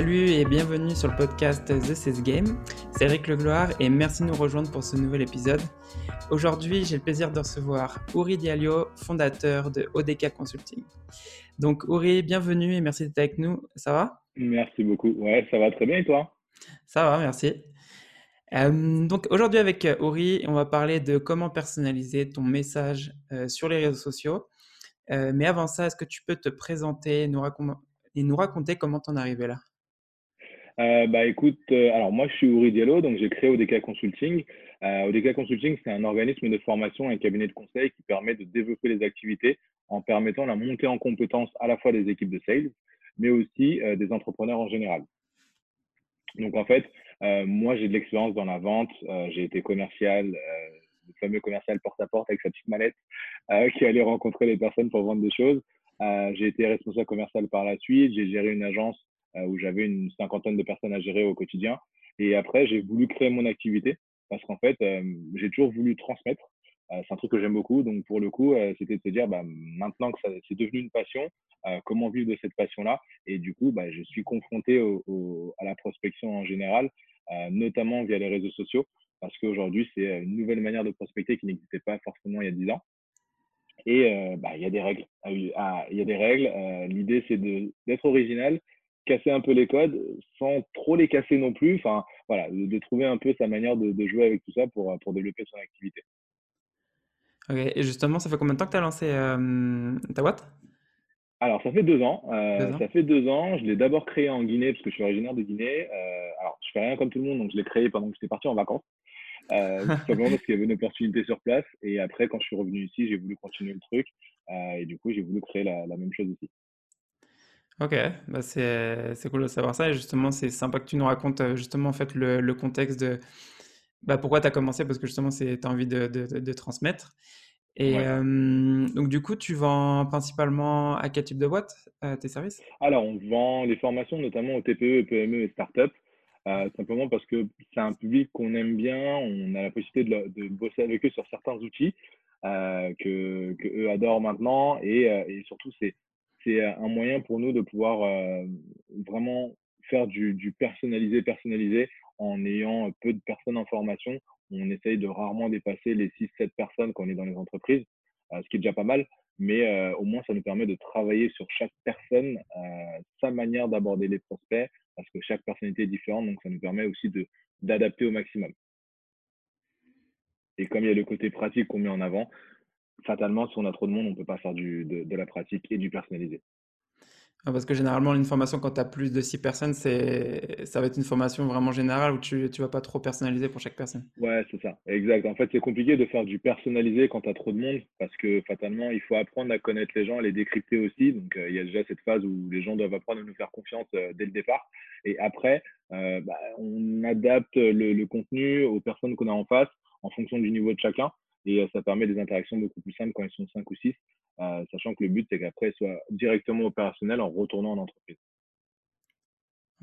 Salut et bienvenue sur le podcast The Sales Game. C'est Eric Legloire et merci de nous rejoindre pour ce nouvel épisode. Aujourd'hui, j'ai le plaisir de recevoir Uri Diallo, fondateur de ODK Consulting. Donc Uri, bienvenue et merci d'être avec nous. Ça va? Merci beaucoup. Ouais, ça va très bien et toi? Ça va, merci. Euh, donc aujourd'hui avec Uri, on va parler de comment personnaliser ton message euh, sur les réseaux sociaux. Euh, mais avant ça, est-ce que tu peux te présenter nous et nous raconter comment tu en es arrivé là? Euh, bah écoute, euh, alors moi je suis Uri Diallo, donc j'ai créé ODK Consulting. Euh, ODK Consulting, c'est un organisme de formation et un cabinet de conseil qui permet de développer les activités en permettant la montée en compétences à la fois des équipes de sales, mais aussi euh, des entrepreneurs en général. Donc en fait, moi j'ai de l'expérience dans la vente, j'ai été commercial, le fameux commercial porte-à-porte avec sa petite mallette qui allait rencontrer les personnes pour vendre des choses. j'ai été responsable commercial par la suite, j'ai géré une agence où j'avais une cinquantaine de personnes à gérer au quotidien. Et après, j'ai voulu créer mon activité parce qu'en fait, euh, j'ai toujours voulu transmettre. Euh, c'est un truc que j'aime beaucoup. Donc, pour le coup, c'était de se dire, bah, maintenant que c'est devenu une passion, comment vivre de cette passion-là? Et du coup, bah, je suis confronté à la prospection en général, notamment via les réseaux sociaux, parce qu'aujourd'hui, c'est une nouvelle manière de prospecter qui n'existait pas forcément il y a 10 ans. Et bah, il y a des règles. Il y a des règles. L'idée, c'est d'être original, casser un peu les codes sans trop les casser non plus. Enfin, voilà, de, trouver un peu sa manière de, jouer avec tout ça pour, pour développer son activité. Ok, et justement, ça fait combien de temps que tu as lancé euh, ta boîte? Alors, ça fait deux ans. Euh, Ça fait deux ans. Je l'ai d'abord créé en Guinée parce que je suis originaire de Guinée. Euh, alors, je fais rien comme tout le monde, donc je l'ai créé pendant que j'étais parti en vacances. Euh, simplement parce qu'il y avait une opportunité sur place. Et après, quand je suis revenu ici, j'ai voulu continuer le truc. Euh, et du coup, j'ai voulu créer la, la, même chose ici. Ok, bah c'est, c'est cool de savoir ça. Et justement, c'est sympa que tu nous racontes euh, justement en fait le, le contexte de bah, pourquoi tu as commencé, parce que justement, tu as envie de, de, de, transmettre. Et euh, donc, du coup, tu vends principalement à quel type de boîte euh, tes services? Alors, on vend les formations notamment aux TPE, PME et startups. Euh, simplement parce que c'est un public qu'on aime bien, on a la possibilité de, de, bosser avec eux sur certains outils euh, que, que, eux adorent maintenant et, et surtout c'est c'est un moyen pour nous de pouvoir euh, vraiment faire du, personnalisé, personnalisé en ayant peu de personnes en formation. On essaye de rarement dépasser les 6-7 personnes qu'on est dans les entreprises, euh, ce qui est déjà pas mal, mais euh, au moins ça nous permet de travailler sur chaque personne, euh, sa manière d'aborder les prospects, parce que chaque personnalité est différente, donc ça nous permet aussi d'adapter au maximum. Et comme il y a le côté pratique qu'on met en avant, fatalement, si on a trop de monde, on ne peut pas faire du, de, de, la pratique et du personnalisé. Ah, parce que généralement, une formation, quand tu as plus de 6 personnes, ça va être une formation vraiment générale où tu ne vas pas trop personnaliser pour chaque personne. Ouais, c'est ça. Exact. En fait, c'est compliqué de faire du personnalisé quand tu as trop de monde parce que fatalement, il faut apprendre à connaître les gens, à les décrypter aussi. Donc, euh, il y a déjà cette phase où les gens doivent apprendre à nous faire confiance euh, dès le départ. Et après, euh, bah, on adapte le, le contenu aux personnes qu'on a en face en fonction du niveau de chacun et euh, ça permet des interactions beaucoup plus simples quand ils sont 5 ou 6, euh, sachant que le but, c'est qu'après, ils soient directement opérationnels en retournant en entreprise.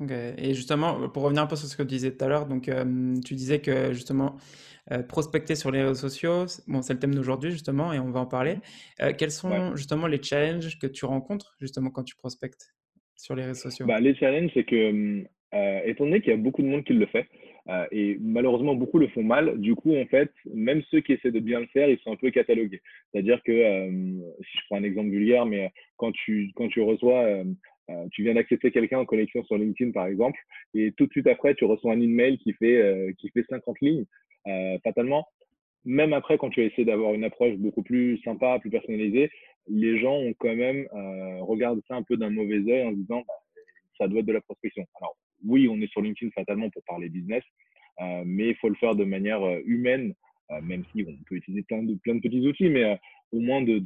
Ok. Et justement, pour revenir un peu sur ce que tu disais tout à l'heure, donc euh, tu disais que justement euh, prospecter sur les réseaux sociaux, bon, c'est le thème d'aujourd'hui justement, et on va en parler. Mmh. Euh, quels sont ouais. justement les challenges que tu rencontres justement quand tu prospectes sur les réseaux sociaux? Bah, Les challenges, c'est que euh, étant donné qu'il y a beaucoup de monde qui le fait, euh, et malheureusement beaucoup le font mal, du coup, en fait, même ceux qui essaient de bien le faire, ils sont un peu catalogués. C'est-à-dire que, euh, si je prends un exemple vulgaire, mais quand tu, quand tu reçois, euh, euh, tu viens d'accepter quelqu'un en connexion sur LinkedIn, par exemple, et tout de suite après, tu reçois un email qui fait, qui fait 50 lignes, fatalement, même après, quand tu as essayé d'avoir une approche beaucoup plus sympa, plus personnalisée, les gens ont quand même euh, regardé ça un peu d'un mauvais œil en se disant bah, ça doit être de la prospection. Oui, on est sur LinkedIn fatalement pour parler business, euh, mais il faut le faire de manière euh, humaine, euh, même si on peut utiliser plein de, petits outils, mais au moins de,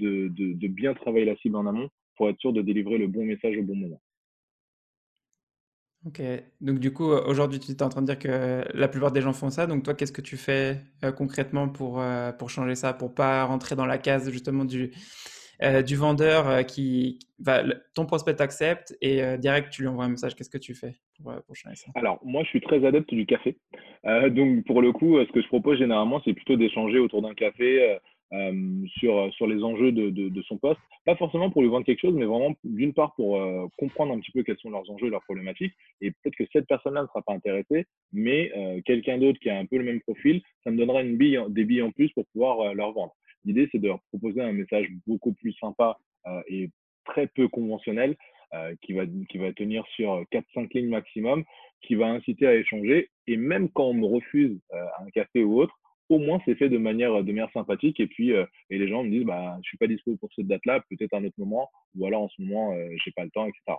bien travailler la cible en amont pour être sûr de délivrer le bon message au bon moment. Ok, donc du coup, aujourd'hui, tu es en train de dire que la plupart des gens font ça. Donc toi, qu'est-ce que tu fais concrètement pour, pour changer ça, pour pas rentrer dans la case justement du, euh, du vendeur euh, qui va, ton prospect accepte et euh, direct tu lui envoies un message. Qu'est-ce que tu fais pour, changer ça? Alors moi je suis très adepte du café. donc pour le coup, ce que je propose généralement c'est plutôt d'échanger autour d'un café. sur, sur les enjeux de, de, son poste. Pas forcément pour lui vendre quelque chose, mais vraiment d'une part pour comprendre un petit peu quels sont leurs enjeux, leurs problématiques. Et peut-être que cette personne-là ne sera pas intéressée, mais quelqu'un d'autre qui a un peu le même profil, ça me donnera une bille, des billes en plus pour pouvoir leur vendre. L'idée, c'est de leur proposer un message beaucoup plus sympa et très peu conventionnel euh, qui, va, qui va tenir sur 4-5 lignes maximum, qui va inciter à échanger. Et même quand on me refuse euh, un café ou autre, au moins c'est fait de manière, de manière sympathique. Et puis, euh, et les gens me disent, bah, je suis pas dispo pour cette date-là, peut-être un autre moment, ou alors en ce moment, je j'ai pas le temps, etc.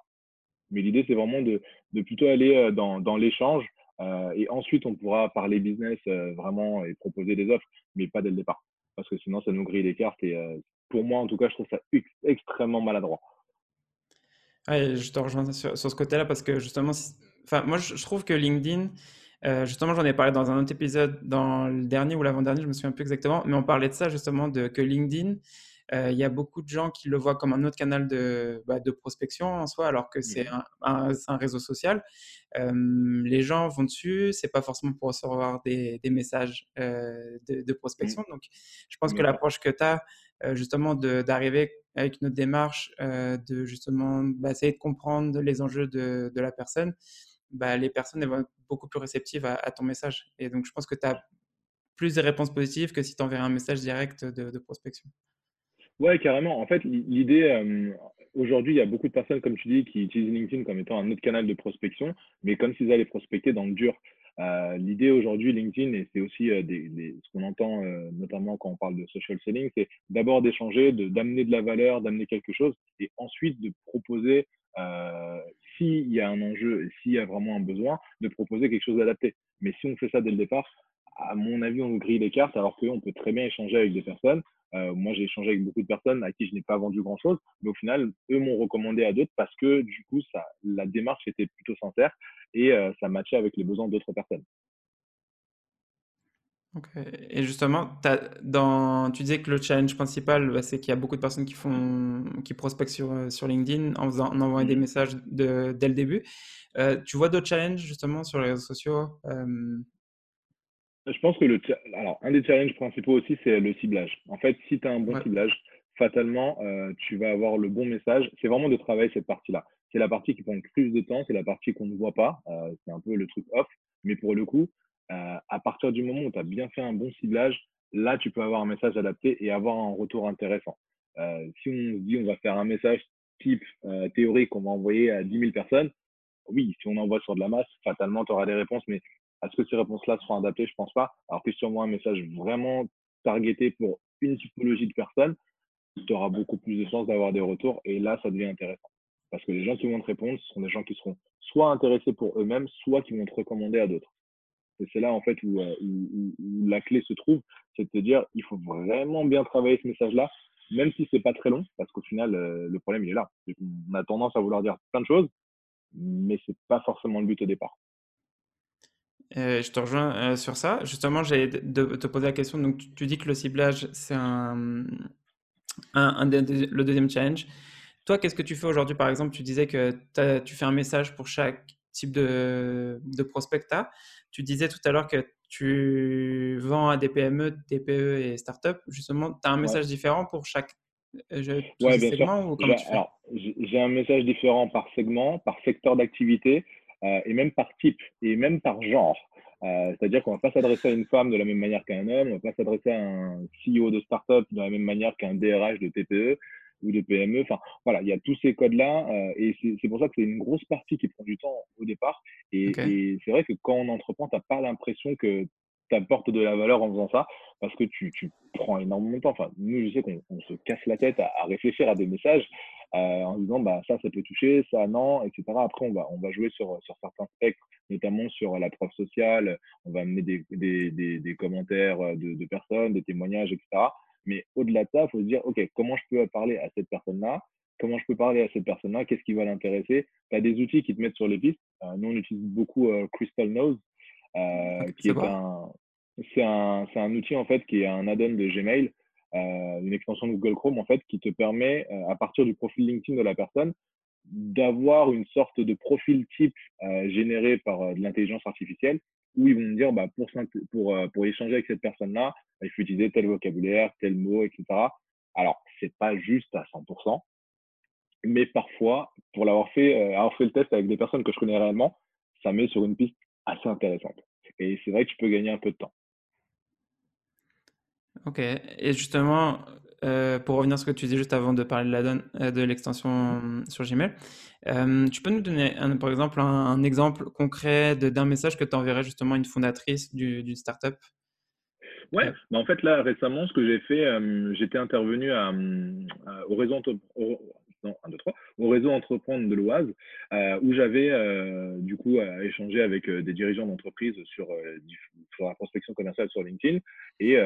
Mais l'idée, c'est vraiment de, de, plutôt aller dans, dans l'échange. et ensuite, on pourra parler business vraiment et proposer des offres, mais pas dès le départ. Parce que sinon, ça nous grille les cartes. Et pour moi, en tout cas, je trouve ça extrêmement maladroit. Je te rejoins sur, ce côté-là parce que justement, enfin, moi je, trouve que LinkedIn, justement, j'en ai parlé dans un autre épisode, dans le dernier ou l'avant-dernier, je me souviens plus exactement, mais on parlait de ça justement, de que LinkedIn, il y a beaucoup de gens qui le voient comme un autre canal de, bah, de prospection en soi, alors que c'est un, un, réseau social. Euh, les gens vont dessus, c'est pas forcément pour recevoir des, des messages de, de, prospection. Mmh. Donc, je pense que l'approche que tu as, justement, d'arriver avec notre démarche euh, de justement bah, essayer de comprendre les enjeux de, de la personne, bah, les personnes vont être beaucoup plus réceptives à, ton message. Et donc, je pense que tu as plus de réponses positives que si tu enverrais un message direct de, de prospection. Ouais, carrément. En fait, l'idée, euh, aujourd'hui, il y a beaucoup de personnes, comme tu dis, qui utilisent LinkedIn comme étant un autre canal de prospection, mais comme s'ils allaient prospecter dans le dur. Euh, l'idée aujourd'hui, LinkedIn, et c'est aussi euh, ce qu'on entend notamment quand on parle de social selling, c'est d'abord d'échanger, d'amener de, la valeur, d'amener quelque chose, et ensuite de proposer, s'il y a un enjeu s'il y a vraiment un besoin, de proposer quelque chose d'adapté. Mais si on fait ça dès le départ, à mon avis, on grille les cartes alors qu'on peut très bien échanger avec des personnes. Moi, j'ai échangé avec beaucoup de personnes à qui je n'ai pas vendu grand-chose, mais au final, eux m'ont recommandé à d'autres parce que du coup, ça, la démarche était plutôt sincère et ça matchait avec les besoins d'autres personnes. Ok. Et justement, dans, tu disais que le challenge principal, bah, c'est qu'il y a beaucoup de personnes qui font, qui prospectent sur, sur LinkedIn en, faisant, en envoyant des mmh. messages de, dès le début. tu vois d'autres challenges justement sur les réseaux sociaux Je pense que le, alors, un des challenges principaux aussi, c'est le ciblage. En fait, si tu as un bon ciblage, fatalement, tu vas avoir le bon message. C'est vraiment de travailler cette partie-là c'est la partie qui prend le plus de temps, c'est la partie qu'on ne voit pas, euh, c'est un peu le truc off, mais pour le coup, euh, à partir du moment où tu as bien fait un bon ciblage, là, tu peux avoir un message adapté et avoir un retour intéressant. Euh, si on se dit on va faire un message type théorique qu'on va envoyer à 10 000 personnes, oui, si on envoie sur de la masse, fatalement, tu auras des réponses, mais est-ce que ces réponses-là seront adaptées? Je pense pas. Alors que on envoie un message vraiment targeté pour une typologie de personnes, tu auras beaucoup plus de chances d'avoir des retours et là, ça devient intéressant. Parce que les gens qui vont te répondre, ce sont des gens qui seront soit intéressés pour eux-mêmes, soit qui vont te recommander à d'autres. Et c'est là, en fait, où, euh, la clé se trouve, c'est de te dire, il faut vraiment bien travailler ce message-là, même si c'est pas très long, parce qu'au final, euh, le problème, il est là. On a tendance à vouloir dire plein de choses, mais c'est pas forcément le but au départ. Euh, je te rejoins sur ça. Justement, j'ai de, te poser la question. Donc, tu, dis que le ciblage, c'est un, un, le deuxième challenge. Toi, qu'est-ce que tu fais aujourd'hui? Par exemple, tu disais que tu fais un message pour chaque type de, de prospecta. Tu disais tout à l'heure que tu vends à des PME, TPE et startups. Justement, tu as un message différent pour chaque euh, ouais, segment J'ai un message différent par segment, par secteur d'activité euh, et même par type et même par genre. Euh, c'est-à-dire qu'on ne va pas s'adresser à une femme de la même manière qu'à un homme, on ne va pas s'adresser à un CEO de startup de la même manière qu'un DRH de TPE ou de PME. Enfin, voilà, il y a tous ces codes-là euh, et c'est pour ça que c'est une grosse partie qui prend du temps au départ. Et, c'est vrai que quand on entreprend, tu n'as pas l'impression que tu apportes de la valeur en faisant ça parce que tu, tu prends énormément de temps. Enfin, nous, je sais qu'on se casse la tête à, réfléchir à des messages euh, en disant bah, ça, ça peut toucher, ça, non, etc. Après, on va, on va jouer sur, sur certains spectres, notamment sur la preuve sociale. On va amener des, des, des, des commentaires de, de personnes, des témoignages, etc. Mais au-delà de ça, il faut se dire, OK, comment je peux parler à cette personne-là? Comment je peux parler à cette personne-là? Qu'est-ce qui va l'intéresser? Tu as des outils qui te mettent sur les pistes. Euh, nous, on utilise beaucoup euh, Crystal Nose, euh, qui est, un, c'est un, c'est un outil en fait qui est un add-on de Gmail, une extension de Google Chrome en fait, qui te permet, à partir du profil LinkedIn de la personne, d'avoir une sorte de profil type généré par de l'intelligence artificielle où ils vont me dire, bah, pour, pour, euh, pour échanger avec cette personne-là, il faut utiliser tel vocabulaire, tel mot, etc. Alors, c'est pas juste à 100%, mais parfois, pour l'avoir fait, euh, avoir fait le test avec des personnes que je connais réellement, ça met sur une piste assez intéressante. Et c'est vrai que tu peux gagner un peu de temps. Ok. Et justement, euh, pour revenir sur ce que tu disais juste avant de parler de la donne, euh, de l'extension sur Gmail, euh, tu peux nous donner, par exemple, un, exemple concret d'un message que tu enverrais justement à une fondatrice d'une startup? Ouais, bah en fait là récemment, ce que j'ai fait, j'étais intervenu à, au réseau au, non, 1, 2, 3, au réseau entreprendre de l'Oise, où j'avais du coup échangé avec des dirigeants d'entreprise sur, sur, la prospection commerciale sur LinkedIn. Et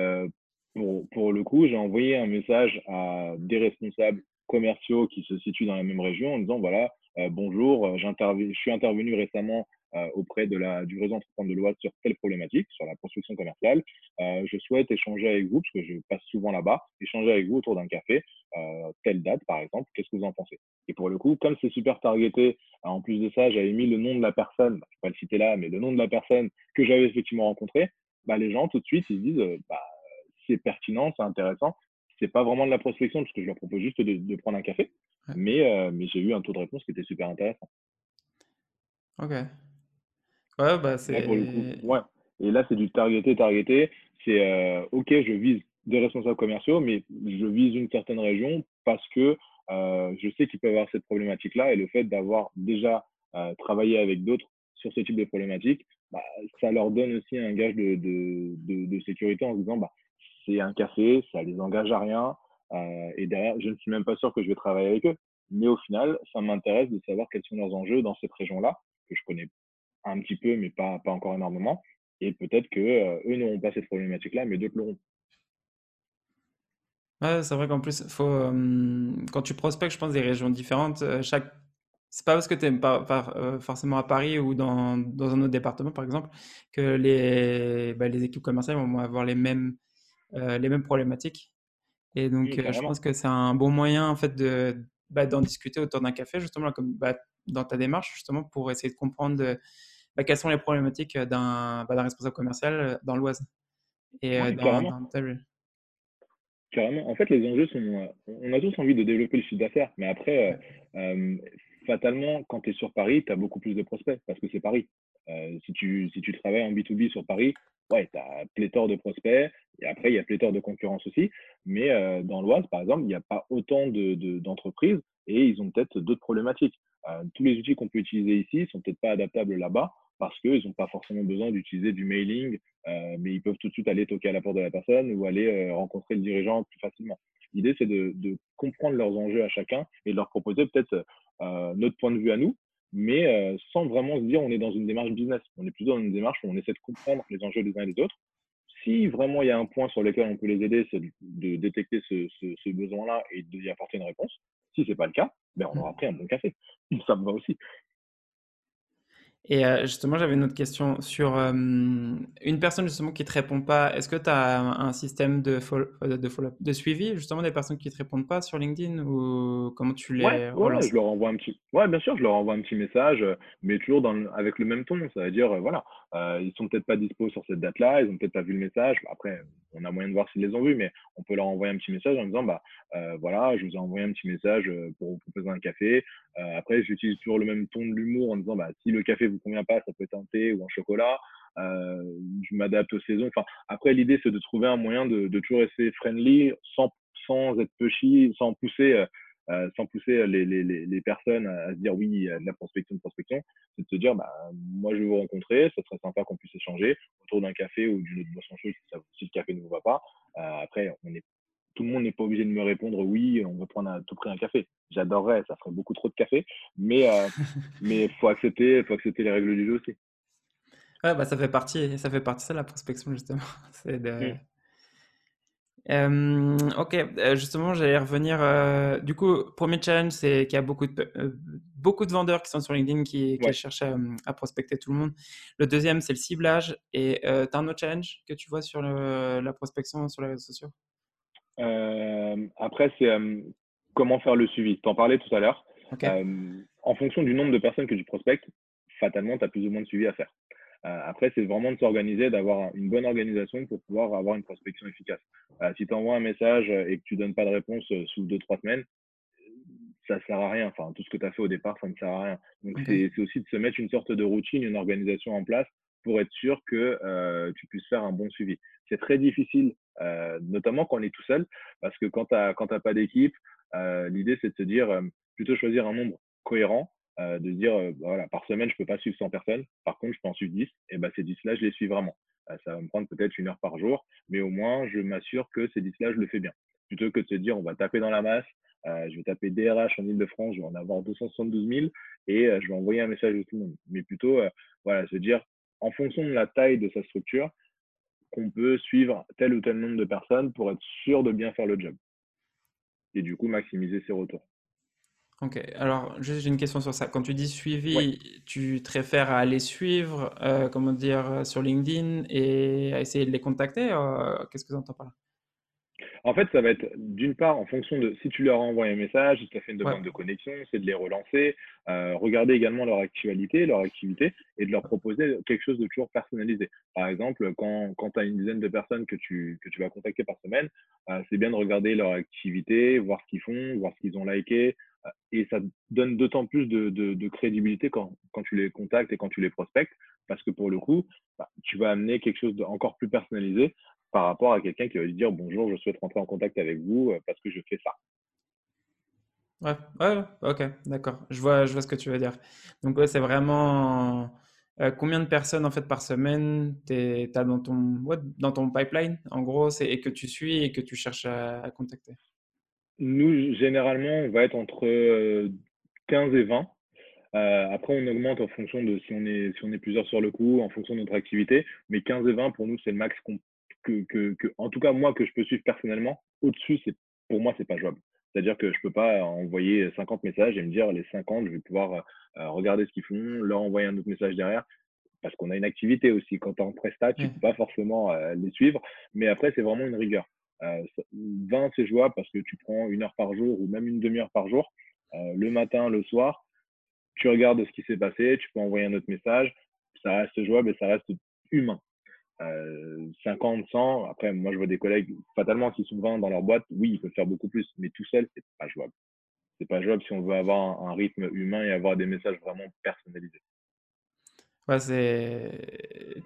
pour, le coup, j'ai envoyé un message à des responsables commerciaux qui se situent dans la même région en disant voilà, euh, bonjour, euh, je suis intervenu récemment euh, auprès de la, du réseau entrepreneur de loi sur telle problématique, sur la construction commerciale. je souhaite échanger avec vous, parce que je passe souvent là-bas, échanger avec vous autour d'un café, telle date par exemple, qu'est-ce que vous en pensez? Et pour le coup, comme c'est super targeté, en plus de ça, j'avais mis le nom de la personne, je ne vais pas le citer là, mais le nom de la personne que j'avais effectivement rencontré, bah, les gens tout de suite, ils se disent, bah, c'est pertinent, c'est intéressant. C'est pas vraiment de la prospection parce que je leur propose juste de, prendre un café, mais, euh, mais j'ai eu un taux de réponse qui était super intéressant. Ok. Ouais, bah c'est. Ouais. Et là, c'est du targeté, targeté. C'est euh, ok, je vise des responsables commerciaux, mais je vise une certaine région parce que euh, je sais qu'ils peuvent avoir cette problématique-là et le fait d'avoir déjà travaillé avec d'autres sur ce type de problématique, bah, ça leur donne aussi un gage de, de, de, de sécurité en se disant bah, c'est un café, ça les engage à rien. Euh, et derrière, je ne suis même pas sûr que je vais travailler avec eux. Mais au final, ça m'intéresse de savoir quels sont leurs enjeux dans cette région-là, que je connais un petit peu, mais pas, pas encore énormément. Et peut-être qu'eux euh, eux n'auront pas cette problématique-là, mais d'autres l'auront. C'est vrai qu'en plus, faut, euh, quand tu prospectes, je pense, des régions différentes, chaque... c'est pas parce que tu n'es pas, forcément à Paris ou dans, dans, un autre département, par exemple, que les, bah, les équipes commerciales vont avoir les mêmes euh, les mêmes problématiques. Et donc, euh, je pense que c'est un bon moyen, en fait, de, bah, d'en discuter autour d'un café, justement, comme bah, dans ta démarche, justement, pour essayer de comprendre euh, bah, quelles sont les problématiques d'un, responsable commercial dans l'Oise et dans, carrément. ta Carrément. En fait, les enjeux sont. On a tous envie de développer le chiffre d'affaires, mais après, fatalement, quand tu es sur Paris, tu as beaucoup plus de prospects parce que c'est Paris. Si, tu, si tu travailles en B2B sur Paris, ouais, tu as pléthore de prospects, et après, il y a pléthore de concurrence aussi. Mais euh, dans l'Oise, par exemple, il n'y a pas autant d'entreprises de, et ils ont peut-être d'autres problématiques. Euh, tous les outils qu'on peut utiliser ici ne sont peut-être pas adaptables là-bas parce qu'ils n'ont pas forcément besoin d'utiliser du mailing, euh, mais ils peuvent tout de suite aller toquer à la porte de la personne ou aller rencontrer le dirigeant plus facilement. L'idée, c'est de, de, comprendre leurs enjeux à chacun et de leur proposer peut-être notre point de vue à nous, mais euh, sans vraiment se dire on est dans une démarche business. On est plutôt dans une démarche où on essaie de comprendre les enjeux des uns et des autres. Si vraiment il y a un point sur lequel on peut les aider, c'est de, détecter ce, ce, besoin-là et de y apporter une réponse. Si ce n'est pas le cas, ben on aura pris un bon café. Ça me va aussi. Et euh, justement, j'avais une autre question sur euh, une personne justement qui ne te répond pas. Est-ce que tu as un, système de, follow, de, follow de, suivi justement des personnes qui ne te répondent pas sur LinkedIn ou comment tu les ouais, je leur envoie un petit. Ouais, bien sûr, je leur envoie un petit message, mais toujours dans avec le même ton. Ça veut dire, voilà, euh, ils sont peut-être pas dispo sur cette date-là, ils ont peut-être pas vu le message. Après, on a moyen de voir s'ils les ont vus, mais on peut leur envoyer un petit message en disant, bah voilà, je vous ai envoyé un petit message pour vous proposer un café. après, j'utilise toujours le même ton de l'humour en disant, bah si le café vous convient pas, ça peut être un thé ou un chocolat. Euh, je m'adapte aux saisons. Enfin, après, l'idée, c'est de trouver un moyen de, de, toujours rester friendly sans, sans être pushy, sans pousser, euh, sans pousser les, les, les, personnes à, se dire oui, la prospection, de prospection. C'est de se dire, bah, moi, je vais vous rencontrer, ça serait sympa qu'on puisse échanger autour d'un café ou d'une autre boisson chaude si, le café ne vous va pas. Euh, après, on est tout le monde n'est pas obligé de me répondre oui, on va prendre à tout prix un café. J'adorerais, ça ferait beaucoup trop de café, mais euh, mais faut accepter, faut accepter les règles du jeu aussi. Ouais, bah ça fait partie, ça fait partie de la prospection justement. C'est de... Mmh. ok, euh, justement, j'allais revenir. Euh, du coup, premier challenge, c'est qu'il y a beaucoup de, beaucoup de vendeurs qui sont sur LinkedIn qui, cherchent à, prospecter tout le monde. Le deuxième, c'est le ciblage. Et tu as un autre challenge que tu vois sur la prospection sur les réseaux sociaux? Euh, après, c'est euh, comment faire le suivi? Tu en parlais tout à l'heure. Euh, en fonction du nombre de personnes que tu prospectes, fatalement, tu as plus ou moins de suivi à faire. Après, c'est vraiment de s'organiser, d'avoir une bonne organisation pour pouvoir avoir une prospection efficace. si tu envoies un message et que tu donnes pas de réponse sous deux, trois semaines, ça sert à rien. Enfin, tout ce que tu as fait au départ, ça ne sert à rien. Donc, c'est aussi de se mettre une sorte de routine, une organisation en place pour être sûr que euh, tu puisses faire un bon suivi. C'est très difficile, euh, notamment quand on est tout seul, parce que quand tu n'as pas d'équipe, euh, l'idée c'est de se dire, plutôt choisir un nombre cohérent, de se dire, bah, voilà, par semaine, je peux pas suivre 100 personnes, par contre, je peux en suivre 10, et ben, ces 10-là, je les suis vraiment. ça va me prendre peut-être une heure par jour, mais au moins, je m'assure que ces 10-là, je le fais bien. Plutôt que de se dire, on va taper dans la masse, je vais taper DRH en Ile-de-France, je vais en avoir 272 000 et je vais envoyer un message à tout le monde. Mais plutôt, voilà, se dire, en fonction de la taille de sa structure, qu'on peut suivre tel ou tel nombre de personnes pour être sûr de bien faire le job. Et du coup, maximiser ses retours. Ok, alors juste j'ai une question sur ça. Quand tu dis suivi, tu te réfères à aller suivre, euh, comment dire, sur LinkedIn et à essayer de les contacter euh, Qu'est-ce que tu entends par là? En fait, ça va être d'une part en fonction de si tu leur envoies un message, si tu as fait une demande de connexion, c'est de les relancer, euh, regarder également leur actualité, leur activité et de leur proposer quelque chose de toujours personnalisé. Par exemple, quand, quand tu as une dizaine de personnes que tu, que tu vas contacter par semaine, euh, c'est bien de regarder leur activité, voir ce qu'ils font, voir ce qu'ils ont liké. Et ça donne d'autant plus de, crédibilité quand, quand tu les contactes et quand tu les prospectes, parce que pour le coup, bah, tu vas amener quelque chose d'encore plus personnalisé par rapport à quelqu'un qui va lui dire bonjour, je souhaite rentrer en contact avec vous euh, parce que je fais ça. Ouais, ouais, ok, d'accord. Je vois, je vois ce que tu veux dire. Donc, ouais, c'est vraiment euh, combien de personnes en fait par semaine tu as dans ton, dans ton pipeline, en gros, et que tu suis et que tu cherches à, contacter? Nous, généralement, on va être entre 15 euh, et 20. après, on augmente en fonction de si on, est, si on est plusieurs sur le coup, en fonction de notre activité. Mais 15 et 20, pour nous, c'est le max que, en tout cas moi, que je peux suivre personnellement, au-dessus, c'est pour moi, c'est pas jouable. C'est-à-dire que je peux pas envoyer 50 messages et me dire les 50, je vais pouvoir euh, regarder ce qu'ils font, leur envoyer un autre message derrière, parce qu'on a une activité aussi. Quand tu es en prestat, tu ne peux pas forcément euh, les suivre, mais après, c'est vraiment une rigueur. 20, euh, c'est jouable parce que tu prends une heure par jour ou même une demi-heure par jour, le matin, le soir, tu regardes ce qui s'est passé, tu peux envoyer un autre message, ça reste jouable et ça reste humain. 50, 100. Après, moi, je vois des collègues fatalement qui sont 20 dans leur boîte. Oui, ils peuvent faire beaucoup plus, mais tout seul, c'est pas jouable. C'est pas jouable si on veut avoir un, rythme humain et avoir des messages vraiment personnalisés. Ouais, c'est...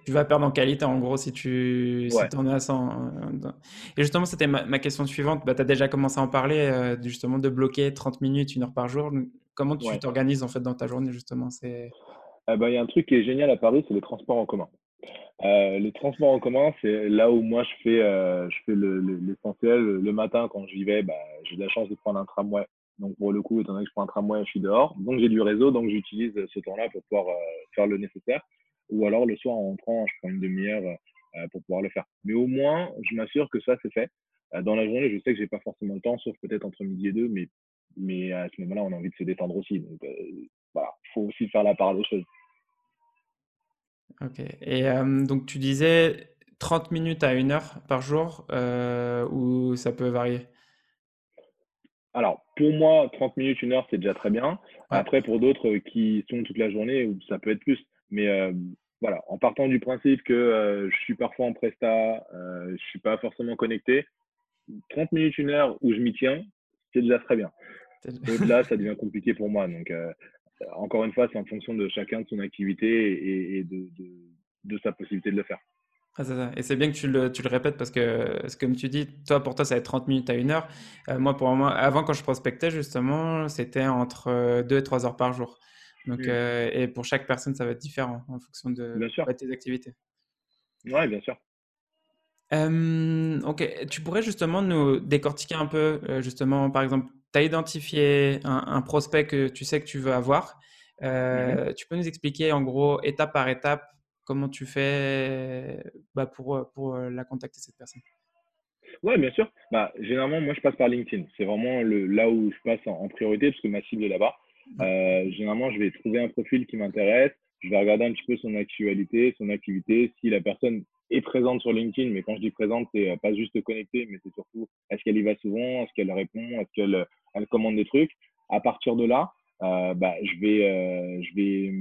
Tu vas perdre en qualité, en gros, si tu si en es à 100. Hein, et justement, c'était ma, question suivante. Bah, tu as déjà commencé à en parler, euh, justement, de bloquer 30 minutes, une heure par jour. Comment tu t'organises, en fait, dans ta journée, justement? C'est... Eh ben, il y a un truc qui est génial à Paris, c'est les transports en commun. Euh, le transport en commun, c'est là où moi je fais, euh, je fais l'essentiel. Le, le, matin, quand j'y vais, bah, j'ai de la chance de prendre un tramway. Donc pour le coup, étant donné que je prends un tramway, je suis dehors. Donc j'ai du réseau, donc j'utilise ce temps-là pour pouvoir euh, faire le nécessaire. Ou alors le soir en rentrant, je prends une demi-heure euh, pour pouvoir le faire. Mais au moins, je m'assure que ça c'est fait. Euh, dans la journée, je sais que j'ai pas forcément le temps, sauf peut-être entre midi et deux, mais, mais à ce moment-là, on a envie de se détendre aussi. Donc voilà, faut aussi faire la part des choses. Ok. Et euh, donc, tu disais 30 minutes à une heure par jour euh, ou ça peut varier? Alors, pour moi, 30 minutes, une heure, c'est déjà très bien. Après, pour d'autres qui sont toute la journée, ça peut être plus. Mais euh, voilà, en partant du principe que je suis parfois en presta, je ne suis pas forcément connecté, 30 minutes, une heure où je m'y tiens, c'est déjà très bien. Au-delà, ça devient compliqué pour moi. Donc, encore une fois, c'est en fonction de chacun de son activité et, de, sa possibilité de le faire. Ah, et c'est bien que tu le, répètes parce que, comme tu dis, toi, pour toi, ça va être 30 minutes à une heure. Euh, moi, pour moi, avant, quand je prospectais, justement, c'était entre 2 et 3 heures par jour. Donc, euh, et pour chaque personne, ça va être différent en fonction de, tes activités. Oui, bien sûr. ok, tu pourrais justement nous décortiquer un peu, euh, justement, par exemple, tu as identifié un, prospect que tu sais que tu veux avoir. Mmh euh, tu peux nous expliquer en gros, étape par étape, comment tu fais bah, pour, pour la contacter, cette personne? Oui, bien sûr. Bah, généralement, moi, je passe par LinkedIn. C'est vraiment le, là où je passe en, priorité parce que ma cible est là-bas. Mmh. Euh, généralement, je vais trouver un profil qui m'intéresse. Je vais regarder un petit peu son actualité, son activité. Si la personne est présente sur LinkedIn, mais quand je dis présente, c'est pas juste connecter, mais c'est surtout est-ce qu'elle y va souvent, est-ce qu'elle répond, est-ce qu'elle elle commande des trucs? À partir de là, euh, bah, je vais, je vais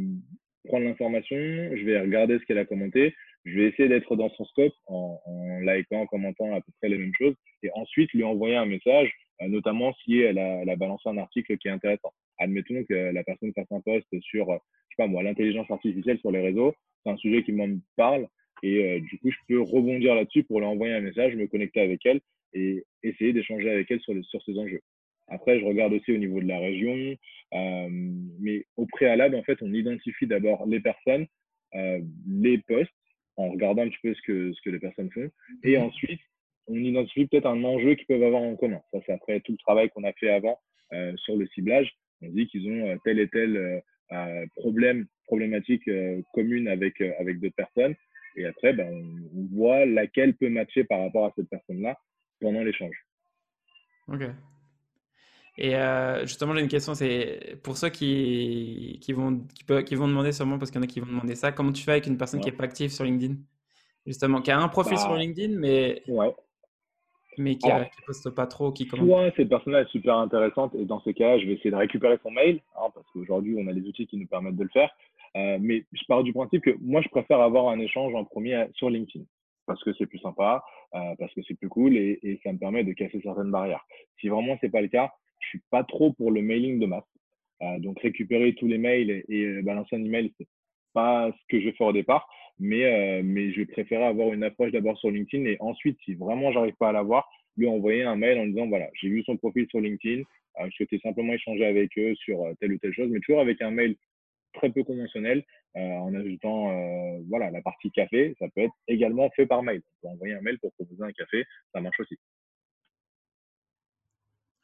prendre l'information, je vais regarder ce qu'elle a commenté, je vais essayer d'être dans son scope en, likant, en commentant à peu près les mêmes choses, et ensuite lui envoyer un message, euh, notamment si elle a, balancé un article qui est intéressant. Admettons que la personne fasse un post sur, je sais pas moi, l'intelligence artificielle sur les réseaux, c'est un sujet qui me parle, et euh, du coup, je peux rebondir là-dessus pour lui envoyer un message, me connecter avec elle et essayer d'échanger avec elle sur, les, sur ces enjeux. Après, je regarde aussi au niveau de la région, euh, mais au préalable, en fait, on identifie d'abord les personnes, euh, les postes, en regardant un petit peu ce que, ce que les personnes font, et mhm. ensuite, on identifie peut-être un enjeu qu'ils peuvent avoir en commun. Ça, c'est après tout le travail qu'on a fait avant euh, sur le ciblage. On dit qu'ils ont tel et tel problème, problématique commune avec, avec d'autres personnes. Et après, ben, on, on voit laquelle peut matcher par rapport à cette personne-là pendant l'échange. Ok. Et euh, justement, j'ai une question, c'est pour ceux qui, qui, vont, qui, peuvent, qui vont demander sûrement, parce qu'il y en a qui vont demander ça, comment tu fais avec une personne qui n'est pas active sur LinkedIn? Justement, qui a un profil sur bah, LinkedIn, mais, ouais. mais qui ne poste pas trop, qui commente. Soit cette personne-là est super intéressante, et dans ce cas, je vais essayer de récupérer son mail, hein, parce qu'aujourd'hui, on a les outils qui nous permettent de le faire. Euh, mais je pars du principe que moi, je préfère avoir un échange en premier sur LinkedIn parce que c'est plus sympa, euh, parce que c'est plus cool et, et, ça me permet de casser certaines barrières. Si vraiment c'est pas le cas, pas trop pour le mailing de masse. Euh, donc récupérer tous les mails et, et balancer un email, c'est pas ce que je vais faire au départ, mais euh, mais je préférer avoir une approche d'abord sur LinkedIn et ensuite, si vraiment j'arrive pas à l'avoir, lui envoyer un mail en disant voilà, j'ai vu son profil sur LinkedIn, euh, je souhaitais simplement échanger avec eux sur euh, telle ou telle chose, mais toujours avec un mail très peu conventionnel euh, en ajoutant euh, voilà la partie café. Ça peut être également fait par mail. Envoyer un mail pour proposer un café, ça marche aussi.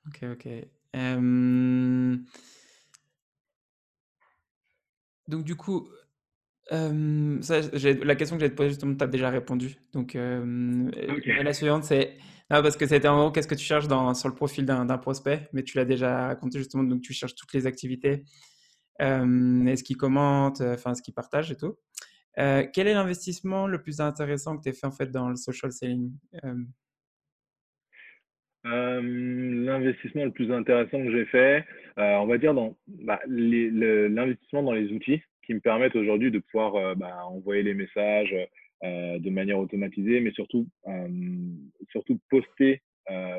Ok, ok. Euh... Donc du coup, euh, ça, la question que j'allais te poser justement, tu as déjà répondu. Donc euh, la suivante, c'est non, parce que c'était en gros, qu'est-ce que tu cherches dans, sur le profil d'un prospect, mais tu l'as déjà raconté justement, donc tu cherches toutes les activités, euh, est-ce qu'il commente, enfin, est-ce qu'il partage et tout. quel est l'investissement le plus intéressant que tu as fait en fait dans le social selling euh, l'investissement le plus intéressant que j'ai fait, euh, on va dire dans bah, l'investissement dans les outils qui me permettent aujourd'hui de pouvoir euh, bah, envoyer les messages de manière automatisée, mais surtout, surtout poster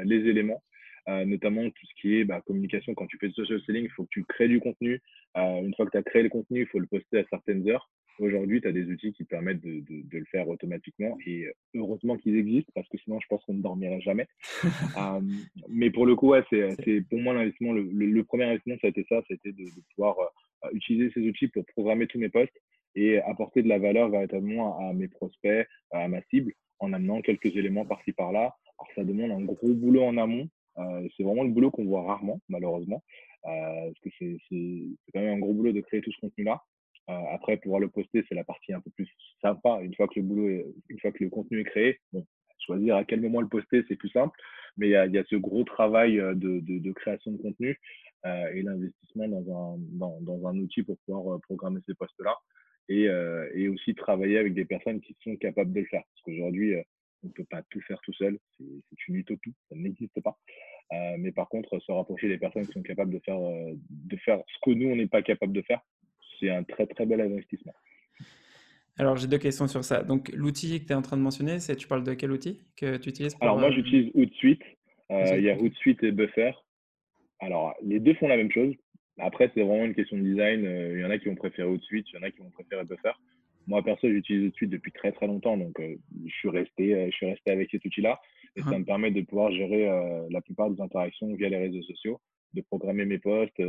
les éléments. notamment tout ce qui est bah, communication. Quand tu fais du social selling, il faut que tu crées du contenu. une fois que tu as créé le contenu, il faut le poster à certaines heures. Aujourd'hui, tu as des outils qui permettent de, de, de, le faire automatiquement et heureusement qu'ils existent parce que sinon, je pense qu'on ne dormirait jamais. euh, mais pour le coup, ouais, c'est pour moi l'investissement. Le, le, premier investissement, ça a été ça c'était de, de, pouvoir euh, utiliser ces outils pour programmer tous mes postes et apporter de la valeur véritablement à, à mes prospects, à ma cible, en amenant quelques éléments par-ci par-là. Alors, ça demande un gros boulot en amont. Euh, c'est vraiment le boulot qu'on voit rarement, malheureusement, euh, parce que c'est quand même un gros boulot de créer tout ce contenu-là. Euh, après, pouvoir le poster, c'est la partie un peu plus sympa. Une fois que le boulot, est, une fois que le contenu est créé, bon, choisir à quel moment le poster, c'est plus simple. Mais il y a, y a ce gros travail euh, de, de, de création de contenu euh, et l'investissement dans un, dans, dans, un outil pour pouvoir euh, programmer ces postes-là. Et, euh, et aussi travailler avec des personnes qui sont capables de le faire. Parce qu'aujourd'hui, on ne peut pas tout faire tout seul. C'est une utopie, ça n'existe pas. Mais par contre, se rapprocher des personnes qui sont capables de faire, de faire ce que nous, on n'est pas capable de faire, c'est un très très bel investissement. Alors j'ai deux questions sur ça. Donc l'outil que tu es en train de mentionner, c'est tu parles de quel outil que tu utilises pour, Alors moi euh, j'utilise Hootsuite. Euh, il y a Hootsuite et Buffer. Alors les deux font la même chose. Après c'est vraiment une question de design. Euh, il y en a qui vont préférer Hootsuite, il y en a qui vont préférer Buffer. Moi perso j'utilise Hootsuite depuis très très longtemps, donc je suis resté je suis resté avec cet outil-là et ça uh-huh. me permet de pouvoir gérer la plupart des interactions via les réseaux sociaux, de programmer mes posts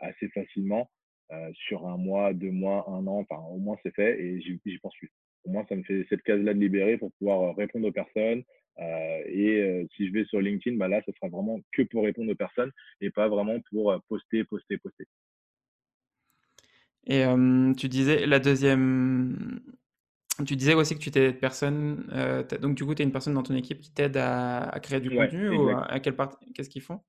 assez facilement euh, sur un mois, deux mois, un an, enfin au moins c'est fait et j'y pense plus. Au moins ça me fait cette case-là de libérer pour pouvoir euh, répondre aux personnes. Euh, et euh, si je vais sur LinkedIn, bah là, ce sera vraiment que pour répondre aux personnes et pas vraiment pour poster, poster, poster. Et tu disais la deuxième, tu disais aussi que tu étais personne, donc du coup tu es une personne dans ton équipe qui t'aide à, à, créer du ouais, contenu exact. ou à, à quelle part, qu'est-ce qu'ils font?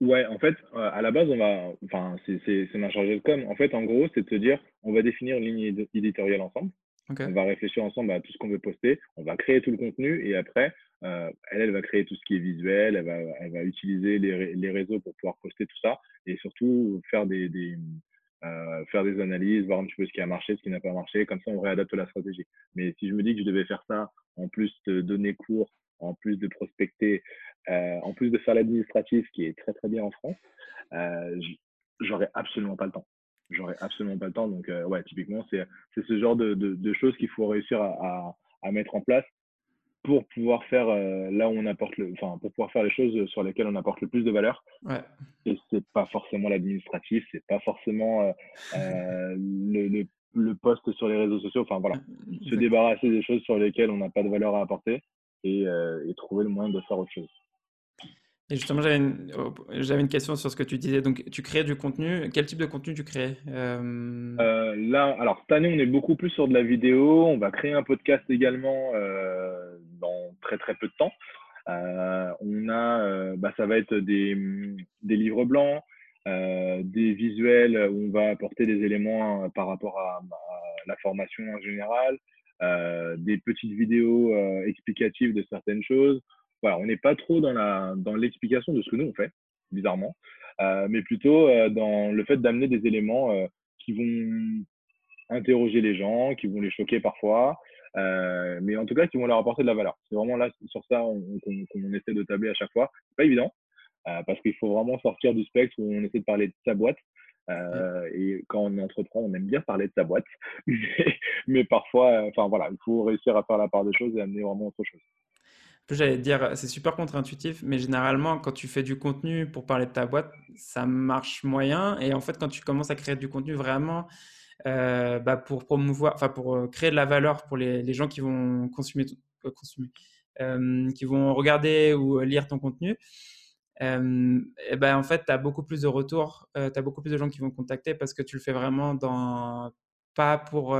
Ouais, en fait, euh, à la base, on va, enfin, c'est ma chargée de com. En fait, en gros, c'est de se dire, on va définir une ligne éditoriale ensemble. Okay. On va réfléchir ensemble à tout ce qu'on veut poster. On va créer tout le contenu et après, euh, elle, elle va créer tout ce qui est visuel. Elle va, elle va utiliser les, les réseaux pour pouvoir poster tout ça et surtout faire des, des, euh, faire des analyses, voir un petit peu ce qui a marché, ce qui n'a pas marché. Comme ça, on réadapte la stratégie. Mais si je me dis que je devais faire ça, en plus de donner cours, en plus de prospecter, euh, en plus de faire l'administratif, qui est très très bien en France, euh, j'aurais absolument pas le temps. J'aurais absolument pas le temps. Donc, ouais, typiquement, c'est ce genre de, de, de choses qu'il faut réussir à, à, à, mettre en place pour pouvoir faire euh, là où on apporte le, enfin pour pouvoir faire les choses sur lesquelles on apporte le plus de valeur. Ouais. Et c'est pas forcément l'administratif, c'est pas forcément euh, euh le, le, le, post sur les réseaux sociaux. Enfin voilà, se débarrasser des choses sur lesquelles on n'a pas de valeur à apporter et, euh, et trouver le moyen de faire autre chose. Et justement, j'avais une, oh, j'avais une question sur ce que tu disais. Donc, tu crées du contenu. Quel type de contenu tu crées euh... Euh, Là, alors cette année, on est beaucoup plus sur de la vidéo. On va créer un podcast également euh, dans très très peu de temps. Euh, on a, euh, bah, ça va être des, livres blancs, euh, des visuels où on va apporter des éléments par rapport à la formation en général, des petites vidéos explicatives de certaines choses on n'est pas trop dans l'explication de ce que nous on fait, bizarrement, euh, mais plutôt euh, dans le fait d'amener des éléments euh, qui vont interroger les gens, qui vont les choquer parfois, mais en tout cas qui vont leur apporter de la valeur. C'est vraiment là sur ça qu'on essaie de tabler à chaque fois. C'est pas évident parce qu'il faut vraiment sortir du spectre où on essaie de parler de sa boîte. Et quand on entreprend, on aime bien parler de sa boîte, mais, mais parfois, enfin voilà, il faut réussir à faire la part des choses et amener vraiment autre chose. J'allais dire, c'est super contre-intuitif, mais généralement, quand tu fais du contenu pour parler de ta boîte, ça marche moyen. Et en fait, quand tu commences à créer du contenu vraiment euh, bah pour promouvoir, enfin pour euh, créer de la valeur pour les, les gens qui vont consommer, euh, consommer qui vont regarder ou lire ton contenu, ben en fait, tu as beaucoup plus de retours, tu as beaucoup plus de gens qui vont te contacter parce que tu le fais vraiment dans pas pour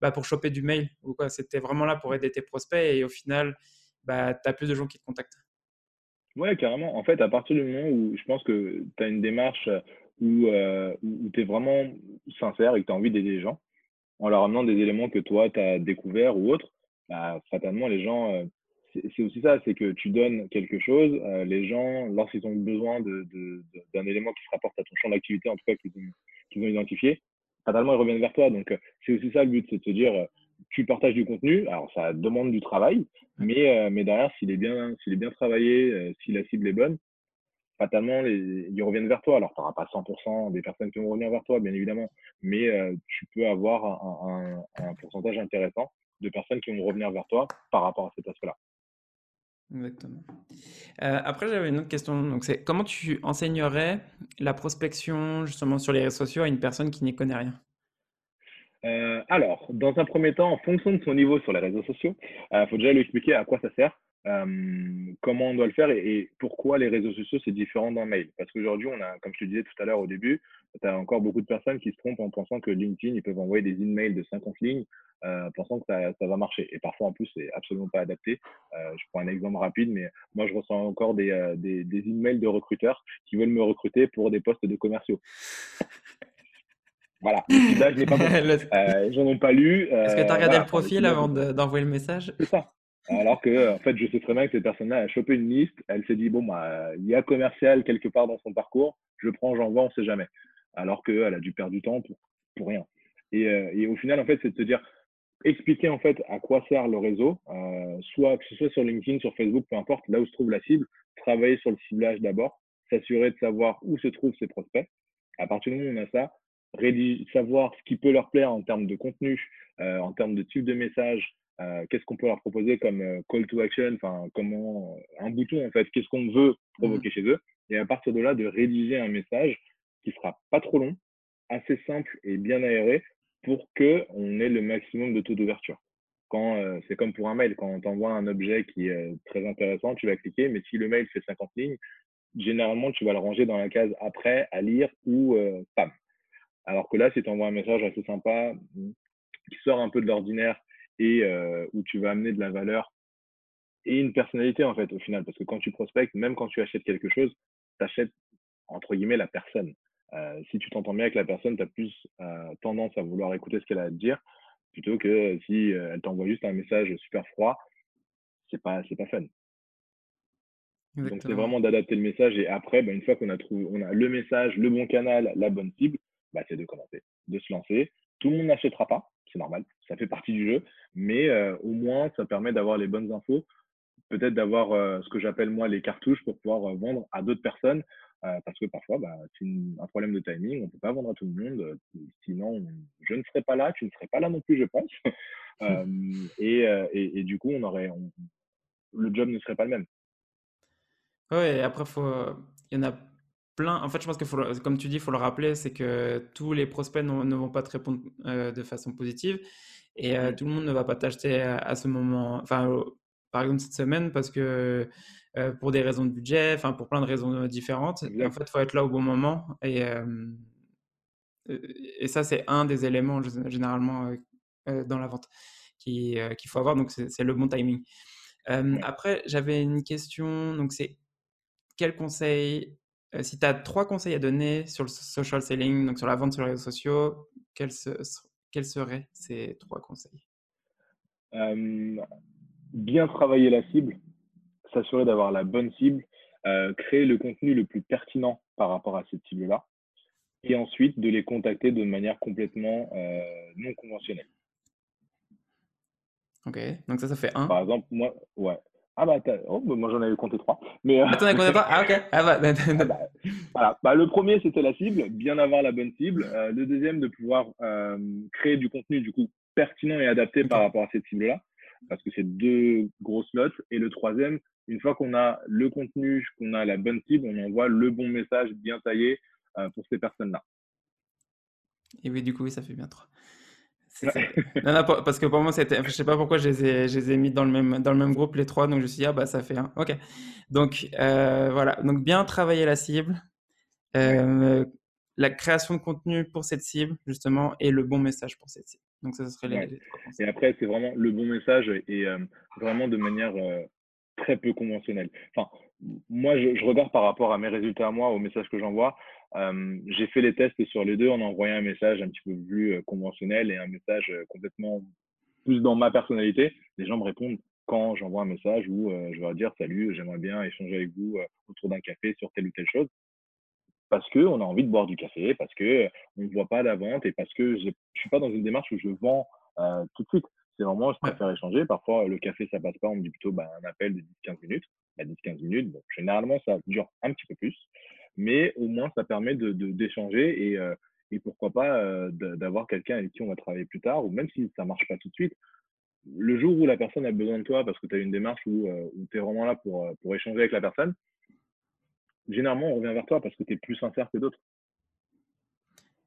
bah, pour choper du mail ou quoi. C'était vraiment là pour aider tes prospects et au final, bah, tu as plus de gens qui te contactent. Ouais, carrément. En fait, à partir du moment où je pense que tu as une démarche où, euh, où tu es vraiment sincère et que tu as envie d'aider les gens, en leur amenant des éléments que toi, tu as découverts ou autres, bah, fatalement, les gens, euh, c'est aussi ça, c'est que tu donnes quelque chose, euh, les gens, lorsqu'ils ont besoin d'un de, de, élément qui se rapporte à ton champ d'activité, en tout cas qu'ils ont, qu'ils ont identifié, fatalement, ils reviennent vers toi. Donc, euh, c'est aussi ça le but, c'est de te dire, euh, tu partages du contenu. Alors, ça demande du travail, mais, euh, mais derrière, s'il est bien, s'il est bien travaillé, si la cible est bonne, fatalement, les, ils reviennent vers toi. Alors, tu n'auras pas 100% des personnes qui vont revenir vers toi, bien évidemment, mais tu peux avoir un, un, un, pourcentage intéressant de personnes qui vont revenir vers toi par rapport à cet aspect-là. Exactement. Euh, après, j'avais une autre question. Donc, c'est comment tu enseignerais la prospection justement sur les réseaux sociaux à une personne qui n'y connaît rien? Euh, Alors, dans un premier temps, en fonction de son niveau sur les réseaux sociaux, il euh, faut déjà lui expliquer à quoi ça sert, euh, comment on doit le faire et, et pourquoi les réseaux sociaux c'est différent d'un mail? Parce qu'aujourd'hui, on a, comme je te disais tout à l'heure au début, tu as encore beaucoup de personnes qui se trompent en pensant que LinkedIn, ils peuvent envoyer des emails de 50 lignes, euh, pensant que ça, ça, va marcher. Et parfois, en plus, c'est absolument pas adapté. Euh, je prends un exemple rapide, mais moi, je reçois encore des, des, des emails de recruteurs qui veulent me recruter pour des postes de commerciaux. Voilà. Là, je n'ai pas, euh, j'en ai pas lu. Est-ce que tu as regardé voilà, le profil avant d'envoyer le message? C'est ça. Alors que, en fait, je sais très bien que cette personne-là a chopé une liste. Elle s'est dit, bon, bah, il y a commercial quelque part dans son parcours. Je prends, j'envoie, on sait jamais. Alors qu'elle a dû perdre du temps pour, pour rien. Et, euh, et, au final, en fait, c'est de se dire, expliquer en fait à quoi sert le réseau, euh, soit que ce soit sur LinkedIn, sur Facebook, peu importe, là où se trouve la cible, travailler sur le ciblage d'abord, s'assurer de savoir où se trouvent ses prospects. À partir du moment où on a ça, savoir ce qui peut leur plaire en termes de contenu, euh, en termes de type de message, euh, qu'est-ce qu'on peut leur proposer comme euh, call to action, enfin comment un bouton en fait, qu'est-ce qu'on veut provoquer mmh. chez eux, et à partir de là de rédiger un message qui sera pas trop long, assez simple et bien aéré pour que on ait le maximum de taux d'ouverture. Quand euh, c'est comme pour un mail, quand on t'envoie un objet qui est très intéressant, tu vas cliquer, mais si le mail fait 50 lignes, généralement tu vas le ranger dans la case après à lire ou euh, spam. Alors que là, si tu envoies un message assez sympa qui sort un peu de l'ordinaire et euh, où tu vas amener de la valeur et une personnalité en fait au final parce que quand tu prospectes même quand tu achètes quelque chose tu achètes entre guillemets la personne euh, si tu t'entends bien avec la personne tu as plus euh, tendance à vouloir écouter ce qu'elle a à te dire plutôt que si elle t'envoie juste un message super froid c'est pas c'est pas fun Exactement. donc c'est vraiment d'adapter le message et après ben, une fois qu'on a trouvé on a le message le bon canal la bonne cible bah, c'est de commencer, de se lancer. Tout le monde n'achètera pas, c'est normal, ça fait partie du jeu, mais euh, au moins ça permet d'avoir les bonnes infos, peut-être d'avoir euh, ce que j'appelle moi les cartouches pour pouvoir euh, vendre à d'autres personnes, parce que parfois bah, c'est un problème de timing, on ne peut pas vendre à tout le monde, sinon je ne serais pas là, tu ne serais pas là non plus, je pense. et, et, et, du coup, on aurait, le job ne serait pas le même. Et après, faut, il y en a plein. En fait, je pense que, faut, comme tu dis, il faut le rappeler, c'est que tous les prospects ne vont pas te répondre euh, de façon positive et euh, tout le monde ne va pas t'acheter à, ce moment. Enfin, par exemple, cette semaine, parce que euh, pour des raisons de budget, enfin, pour plein de raisons différentes. En fait, il faut être là au bon moment et, et ça, c'est un des éléments généralement dans la vente qu'il faut avoir. Donc, c'est le bon timing. Après, j'avais une question. Donc, c'est quel conseil, euh, si tu as trois conseils à donner sur le social selling, donc sur la vente sur les réseaux sociaux, quels, seraient ces trois conseils? Bien travailler la cible, s'assurer d'avoir la bonne cible, euh, créer le contenu le plus pertinent par rapport à cette cible-là, et ensuite de les contacter de manière complètement euh, non conventionnelle. Ok, donc ça, ça fait un. Par exemple, moi, ouais. Ah bah, oh, bah, moi j'en avais compté trois. Mais, euh... Attends, compté trois? Ah ok. Ah bah. ah bah voilà. Bah, le premier c'était la cible, bien avoir la bonne cible. Euh, le deuxième de pouvoir euh, créer du contenu du coup pertinent et adapté par rapport à cette cible-là, parce que c'est deux gros slots. Et le troisième, une fois qu'on a le contenu, qu'on a la bonne cible, on envoie le bon message bien taillé pour ces personnes-là. Et oui, du coup, ça fait bien trois non, non, parce que pour moi, c'était. Je sais pas pourquoi je les, ai, je les ai mis dans le, même, dans le même groupe, les trois. Donc, je me suis dit, ah, bah, ça fait un. OK. Donc, euh, voilà. Donc, bien travailler la cible, euh, la création de contenu pour cette cible, justement, et le bon message pour cette cible. Donc, ça, ce serait les, Et après, c'est vraiment le bon message et euh, vraiment de manière très peu conventionnelle. Enfin, moi, je, je, regarde par rapport à mes résultats à moi, aux messages que j'envoie. Euh, j'ai fait les tests sur les deux en envoyant un message un petit peu plus euh, conventionnel et un message euh, complètement plus dans ma personnalité. Les gens me répondent quand j'envoie un message où je leur dire salut, j'aimerais bien échanger avec vous autour d'un café sur telle ou telle chose. Parce qu'on a envie de boire du café, parce qu'on ne voit pas la vente et parce que je ne suis pas dans une démarche où je vends tout de suite. C'est vraiment, je préfère échanger. Parfois, le café, ça passe pas. On me dit plutôt bah, un appel de 10-15 minutes. Bah, 10-15 minutes, bon, généralement, ça dure un petit peu plus mais au moins ça permet de d'échanger et, euh, et pourquoi pas euh, d'avoir quelqu'un avec qui on va travailler plus tard, ou même si ça marche pas tout de suite, le jour où la personne a besoin de toi parce que tu as une démarche où, euh, où tu es vraiment là pour, pour échanger avec la personne, généralement on revient vers toi parce que tu es plus sincère que d'autres.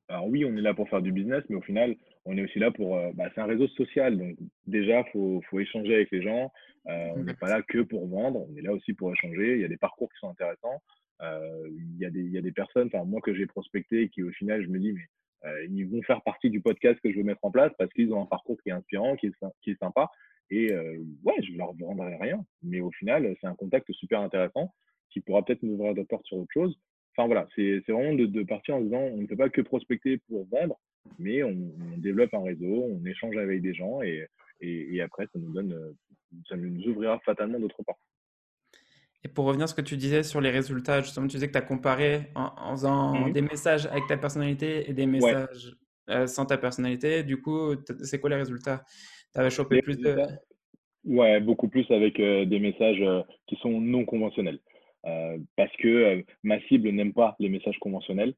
Alors oui, on est là pour faire du business, mais au final, on est aussi là pour... bah, c'est un réseau social, donc déjà, il faut, faut, échanger avec les gens. on n'est pas là que pour vendre, on est là aussi pour échanger. Il y a des parcours qui sont intéressants. Euh, il y, a des, y a des personnes, enfin moi que j'ai prospecté, qui au final, je me dis, mais euh, ils vont faire partie du podcast que je veux mettre en place parce qu'ils ont un parcours qui est inspirant, qui est, qui est sympa. Et euh, ouais, je leur vendrai rien. Mais au final, c'est un contact super intéressant qui pourra peut-être nous ouvrir des portes sur autre chose. Enfin voilà, c'est vraiment de, partir en disant on ne peut pas que prospecter pour vendre, mais on, développe un réseau, on échange avec des gens et, et, et, après ça nous donne, ça nous ouvrira fatalement d'autres portes. Et pour revenir à ce que tu disais sur les résultats, justement, tu disais que tu as comparé en, faisant mmh des messages avec ta personnalité et des messages euh, sans ta personnalité. Du coup, c'est quoi les résultats? Tu avais chopé plus de. Ouais, beaucoup plus avec euh, des messages euh, qui sont non conventionnels. parce que ma cible n'aime pas les messages conventionnels.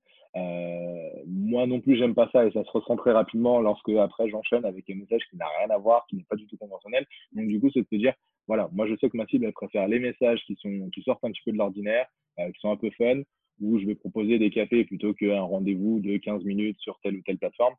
moi non plus, j'aime pas ça et ça se ressent très rapidement lorsque après j'enchaîne avec un message qui n'a rien à voir, qui n'est pas du tout conventionnel. Donc du coup, c'est de se dire, voilà, moi je sais que ma cible, elle préfère les messages qui, sont, qui sortent un petit peu de l'ordinaire, euh, qui sont un peu fun, où je vais proposer des cafés plutôt qu'un rendez-vous de 15 minutes sur telle ou telle plateforme.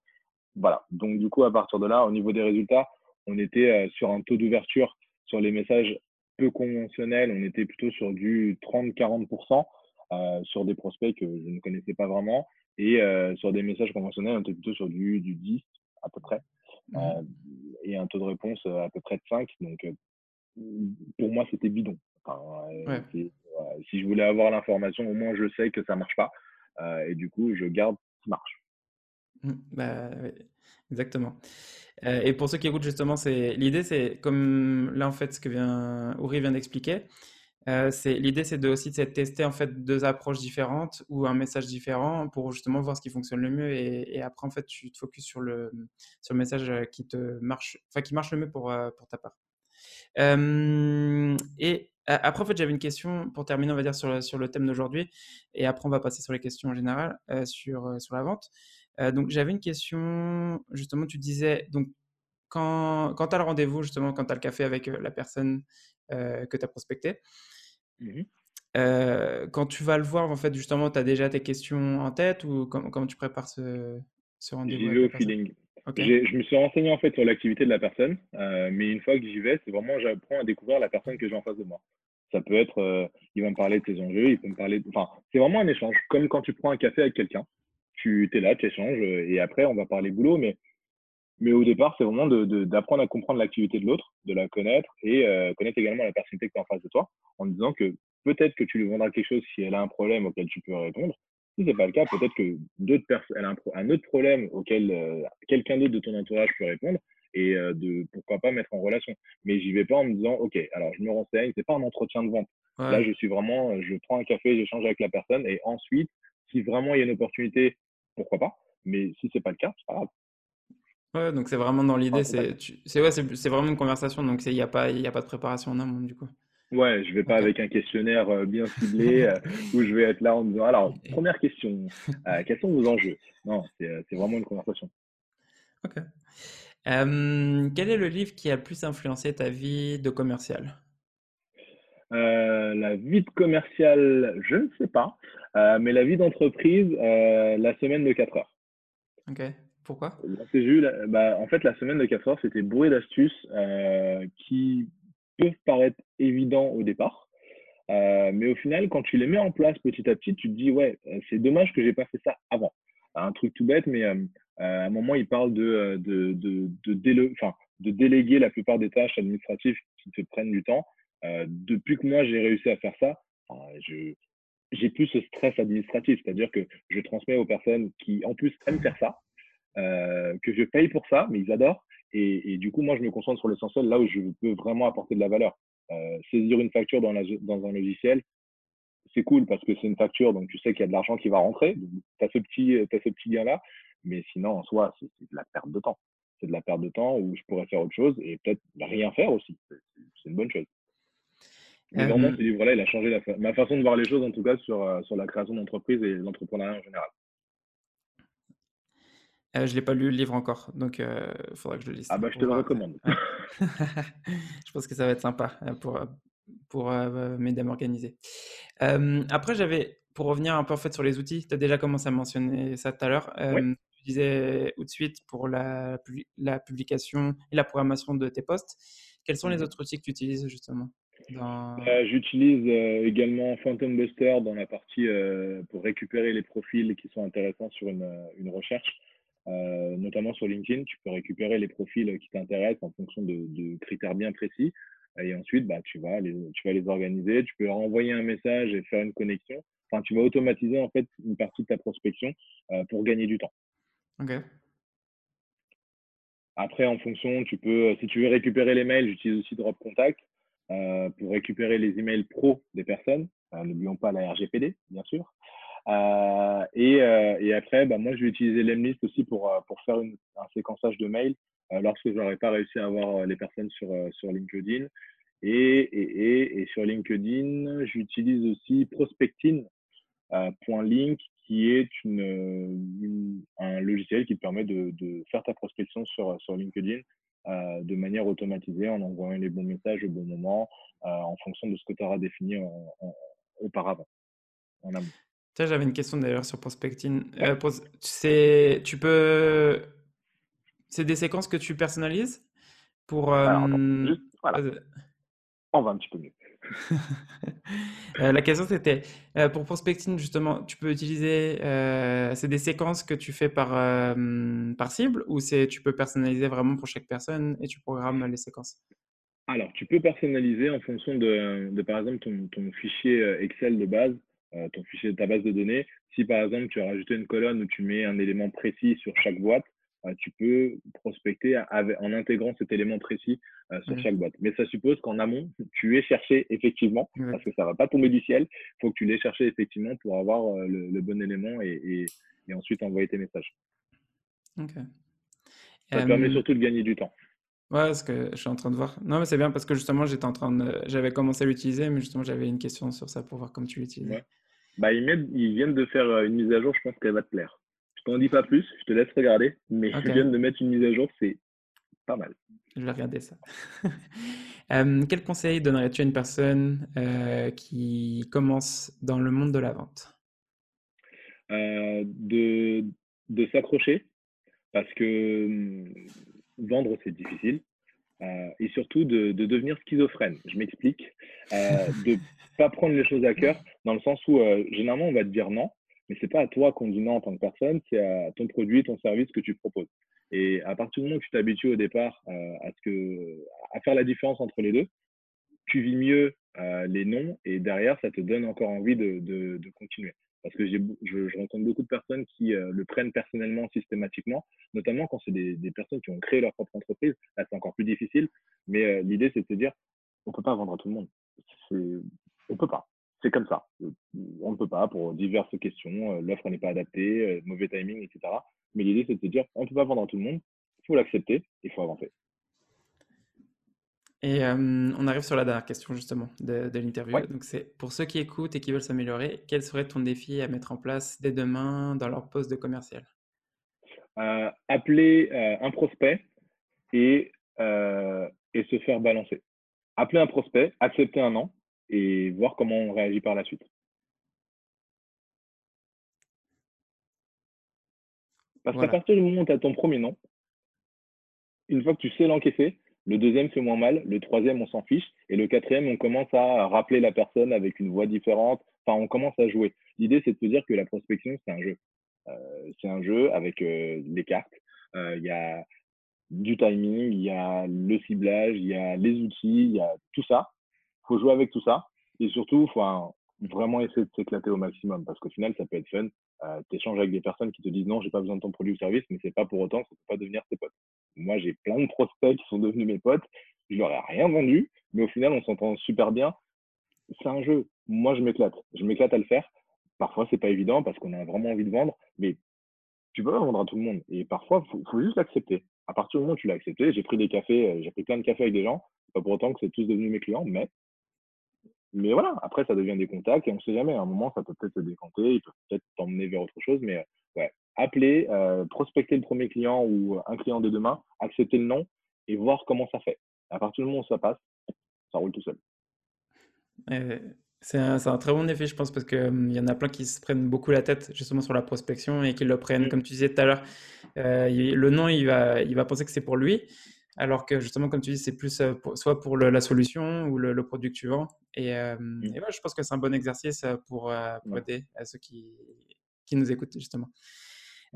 Voilà, donc du coup, à partir de là, au niveau des résultats, on était euh, sur un taux d'ouverture sur les messages peu conventionnels, on était plutôt sur du 30-40% euh, sur des prospects que je ne connaissais pas vraiment. Et sur des messages conventionnels, on était plutôt sur du, du 10 à peu près. Mmh. et un taux de réponse à peu près de 5. Donc, pour moi, c'était bidon. Euh, si je voulais avoir l'information, au moins je sais que ça marche pas. Euh, et du coup, je garde ce qui marche. Mmh, bah, exactement. Euh, et pour ceux qui écoutent, justement, c'est l'idée, c'est comme là, en fait, ce que vient, Uri vient d'expliquer, c'est l'idée, c'est de aussi de tester en fait deux approches différentes ou un message différent pour justement voir ce qui fonctionne le mieux et, et après en fait tu te focuses sur le sur le message qui te marche, enfin qui marche le mieux pour pour ta part. Euh, et après en fait j'avais une question pour terminer on va dire sur le, sur le thème d'aujourd'hui et après on va passer sur les questions en général euh, sur sur la vente. donc j'avais une question justement tu disais donc quand, quand tu as le rendez-vous, justement, quand tu as le café avec la personne que tu as prospecté, Mmh quand tu vas le voir, en fait, justement, tu as déjà tes questions en tête ou comment, tu prépares ce, ce rendez-vous J'y vais au feeling. Ok. je me suis renseigné en fait sur l'activité de la personne, euh, mais une fois que j'y vais, c'est vraiment j'apprends à découvrir la personne que j'ai en face de moi. Ça peut être, euh, il va me parler de ses enjeux, il peut me parler, enfin, c'est vraiment un échange, comme quand tu prends un café avec quelqu'un. Tu es là, tu échanges, euh, et après on va parler boulot, mais mais au départ, c'est vraiment d'apprendre à comprendre l'activité de l'autre, de la connaître et euh, connaître également la personnalité que tu as en face de toi, en disant que peut-être que tu lui vendras quelque chose si elle a un problème auquel tu peux répondre. Si ce n'est pas le cas, peut-être que d'autres personnes, elle a un, autre problème auquel euh, quelqu'un d'autre de ton entourage peut répondre et euh, de pourquoi pas mettre en relation. Mais j'y vais pas en me disant, OK, alors je me renseigne, c'est pas un entretien de vente. Là, je suis vraiment, je prends un café, j'échange avec la personne et ensuite, si vraiment il y a une opportunité, pourquoi pas. Mais si c'est pas le cas, c'est pas grave. Ouais, donc c'est vraiment dans l'idée, c'est c'est ouais, c'est vraiment une conversation, donc il n'y a pas y a pas de préparation en amont du coup. Ouais, je vais pas avec un questionnaire euh, bien ciblé euh, où je vais être là en disant alors première question, euh, quels sont vos enjeux? Non, c'est vraiment une conversation. Ok. quel est le livre qui a le plus influencé ta vie de commercial? La vie de commercial, je ne sais pas, mais la vie d'entreprise, la semaine de 4 heures. Ok. Pourquoi? Bah, En fait, la semaine de 4 heures, c'était bourré d'astuces qui peuvent paraître évidents au départ. Euh, mais au final, quand tu les mets en place petit à petit, tu te dis, ouais, euh, c'est dommage que j'ai pas fait ça avant. Un truc tout bête, mais à un moment, il parle de, de, de, de déléguer la plupart des tâches administratives qui te prennent du temps. depuis que moi, j'ai réussi à faire ça, je, j'ai plus ce stress administratif, c'est-à-dire que je transmets aux personnes qui, en plus, aiment faire ça, euh, que je paye pour ça, mais ils adorent. Et, et, du coup, moi, je me concentre sur l'essentiel, là où je peux vraiment apporter de la valeur. Euh, saisir une facture dans, la, dans un logiciel, c'est cool parce que c'est une facture, donc tu sais qu'il y a de l'argent qui va rentrer. Tu as ce petit, as ce petit lien-là. Mais sinon, en soi, c'est de la perte de temps. C'est de la perte de temps où je pourrais faire autre chose et peut-être rien faire aussi. C'est une bonne chose. Mais vraiment, ce livre-là, il a changé la ma façon de voir les choses, en tout cas, sur, euh, sur la création d'entreprise et l'entrepreneuriat en général. Euh, je l'ai pas lu le livre encore, donc il euh, faudra que je le lise. Ah bah je te le recommande. je pense que ça va être sympa euh, pour, pour m'aider à m'organiser. après, j'avais, pour revenir un peu en fait sur les outils, tu as déjà commencé à mentionner ça tout à l'heure. Tu disais tout de suite pour la, la publication et la programmation de tes posts. Quels sont les mmh autres outils que tu utilises justement J'utilise également Phantom Buster dans la partie pour récupérer les profils qui sont intéressants sur une, une recherche. Euh, notamment sur LinkedIn, tu peux récupérer les profils qui t'intéressent en fonction de, critères bien précis. Et ensuite, bah, tu, vas les, tu vas les organiser. Tu peux leur envoyer un message et faire une connexion. Enfin, tu vas automatiser en fait une partie de ta prospection euh, pour gagner du temps. Ok. Après, en fonction, tu peux, si tu veux récupérer les mails, j'utilise aussi Drop Contact euh, pour récupérer les emails pro des personnes. N'oublions pas la RGPD, bien sûr. Euh, et, euh, et, après, bah, moi, je vais utiliser l'Emlist aussi pour, euh, pour faire une, un séquençage de mails lorsque je n'aurais pas réussi à avoir les personnes sur, sur LinkedIn. Et, et, et, sur LinkedIn, j'utilise aussi Prospecting.link, euh, qui est une, un logiciel qui permet de, de, faire ta prospection sur, sur LinkedIn euh, de manière automatisée en envoyant les bons messages au bon moment euh, en fonction de ce que tu auras défini en, auparavant, en j'avais une question d'ailleurs sur prospecting. Euh, c'est, tu peux, c'est des séquences que tu personnalises pour. Euh, On va un petit peu mieux. Euh, la question c'était pour prospecting justement, tu peux utiliser, c'est des séquences que tu fais par par cible ou c'est tu peux personnaliser vraiment pour chaque personne et tu programmes les séquences? Alors, tu peux personnaliser en fonction de, de par exemple ton, ton, fichier Excel de base. Euh, ton fichier de ta base de données. Si par exemple tu as rajouté une colonne où tu mets un élément précis sur chaque boîte, tu peux prospecter en intégrant cet élément précis sur chaque boîte. Mais ça suppose qu'en amont, tu es cherché effectivement, parce que ça ne va pas tomber du ciel. Il faut que tu l'aies cherché effectivement pour avoir le, bon élément et, ensuite envoyer tes messages. Ça permet surtout de gagner du temps. Ouais, ce que je suis en train de voir. Non, mais c'est bien parce que justement, j'étais en train de... j'avais commencé à l'utiliser, mais justement, j'avais une question sur ça pour voir comment tu l'utilises. Bah, ils, viennent de faire euh, une mise à jour, je pense qu'elle va te plaire. Je t'en dis pas plus, je te laisse regarder, mais ils viennent de mettre une mise à jour, c'est pas mal. Je vais regarder ça. Euh, quel conseil donnerais-tu à une personne euh, qui commence dans le monde de la vente? De, de s'accrocher, parce que hum, vendre, c'est difficile. Euh, et surtout de, devenir schizophrène. Je m'explique. Euh, de pas prendre les choses à cœur, dans le sens où euh, généralement on va te dire non, mais c'est pas à toi qu'on dit non en tant que personne, c'est à ton produit, ton service que tu proposes. Et à partir du moment où tu t'habitues au départ euh, à, ce que, à faire la différence entre les deux, tu vis mieux les non et derrière ça te donne encore envie de, de continuer parce que je, je, rencontre beaucoup de personnes qui euh, le prennent personnellement systématiquement, notamment quand c'est des, des, personnes qui ont créé leur propre entreprise. Là, c'est encore plus difficile, mais euh, l'idée, c'est de se dire, on peut pas vendre à tout le monde. On peut pas. C'est comme ça. On ne peut pas pour diverses questions. Euh, l'offre n'est pas adaptée, mauvais timing, etc. Mais l'idée, c'est de se dire, on ne peut pas vendre à tout le monde. Il faut l'accepter. Il faut avancer. Et on arrive sur la dernière question justement de, l'interview. Donc c'est pour ceux qui écoutent et qui veulent s'améliorer, quel serait ton défi à mettre en place dès demain dans leur poste de commercial? Euh, Appeler un prospect et, et se faire balancer. Appeler un prospect, accepter un an et voir comment on réagit par la suite. Parce qu'à partir du moment où tu as ton premier nom, une fois que tu sais l'encaisser, le deuxième fait moins mal. Le troisième, on s'en fiche. Et le quatrième, on commence à rappeler la personne avec une voix différente. Enfin, on commence à jouer. L'idée, c'est de se dire que la prospection, c'est un jeu. Euh, c'est un jeu avec euh, les cartes. Euh, il y a du timing, il y a le ciblage, il y a les outils, il y a tout ça. Il faut jouer avec tout ça. Et surtout, il faut vraiment essayer de s'éclater au maximum parce qu'au final, ça peut être fun. tu échanges avec des personnes qui te disent non, j'ai pas besoin de ton produit ou service, mais c'est pas pour autant, ça peut pas devenir tes potes. Moi, j'ai plein de prospects qui sont devenus mes potes. Je leur ai rien vendu, mais au final, on s'entend super bien. C'est un jeu. Moi, je m'éclate. Je m'éclate à le faire. Parfois, c'est pas évident parce qu'on a vraiment envie de vendre, mais tu peux pas vendre à tout le monde. Et parfois, il faut, juste l'accepter. À partir du moment où tu l'as accepté, j'ai pris des cafés, euh, j'ai pris plein de cafés avec des gens. Pas pour autant que c'est tous devenus mes clients, mais mais voilà, après, ça devient des contacts et on ne sait jamais. À un moment, ça peut peut-être se décanter, il peut peut-être t'emmener vers autre chose, mais ouais, appeler, euh, prospecter le premier client ou un client de demain, accepter le nom et voir comment ça fait. À partir du moment où ça passe, ça roule tout seul. c'est un, un, très bon effet, je pense, parce qu'il hum, il y en a plein qui se prennent beaucoup la tête justement sur la prospection et qui le prennent, mmh. comme tu disais tout à l'heure, euh, le nom, il va, il va penser que c'est pour lui, alors que justement, comme tu dis, c'est plus euh, soit pour la solution ou le, produit que tu vends. Et, mmh. et je pense que c'est un bon exercice pour, pour aider à ceux qui, qui nous écoutent, justement.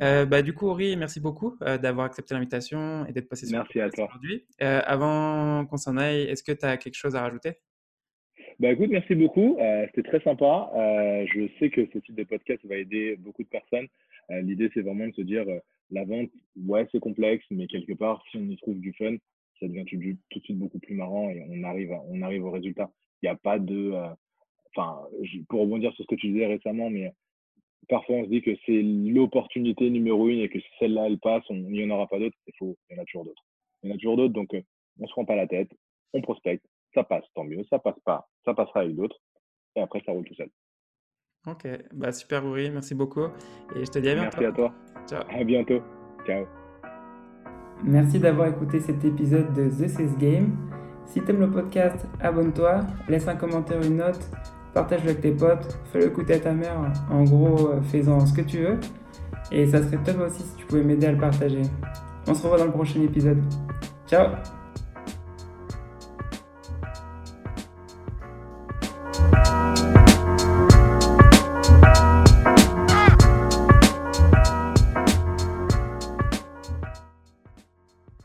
Euh, bah, du coup, Ori, merci beaucoup euh, d'avoir accepté l'invitation et d'être passé sur Merci à toi. aujourd'hui. Euh, avant qu'on s'en aille, est-ce que tu as quelque chose à rajouter? Bah écoute, merci beaucoup. C'était très sympa. je sais que ce type de podcast va aider beaucoup de personnes. L'idée, c'est vraiment de se dire, la vente, ouais, c'est complexe, mais quelque part, si on y trouve du fun, ça devient tout, tout de suite beaucoup plus marrant et on arrive, on arrive au résultat. Il n'y a pas de... Enfin, pour rebondir sur ce que tu disais récemment, mais parfois on se dit que c'est l'opportunité numéro une et que si celle-là elle passe, il n'y en aura pas d'autres. Il faut, il y en a toujours d'autres. Il y en a toujours d'autres, donc on euh, on se prend pas la tête, on prospecte, ça passe, tant mieux, ça passe pas, ça passera avec d'autres, et après ça roule tout seul. Ok, bah super Uri, merci beaucoup, et je te dis à bientôt. Merci à toi. Ciao. À bientôt. Ciao. Merci d'avoir écouté cet épisode de The Sales Game. Si tu aimes le podcast, abonne-toi, laisse un commentaire, une note partage-le avec tes potes, fais-le écouter à ta mère, en gros, euh, fais-en ce que tu veux. Et ça serait top aussi si tu pouvais m'aider à le partager. On se revoit dans le prochain épisode. Ciao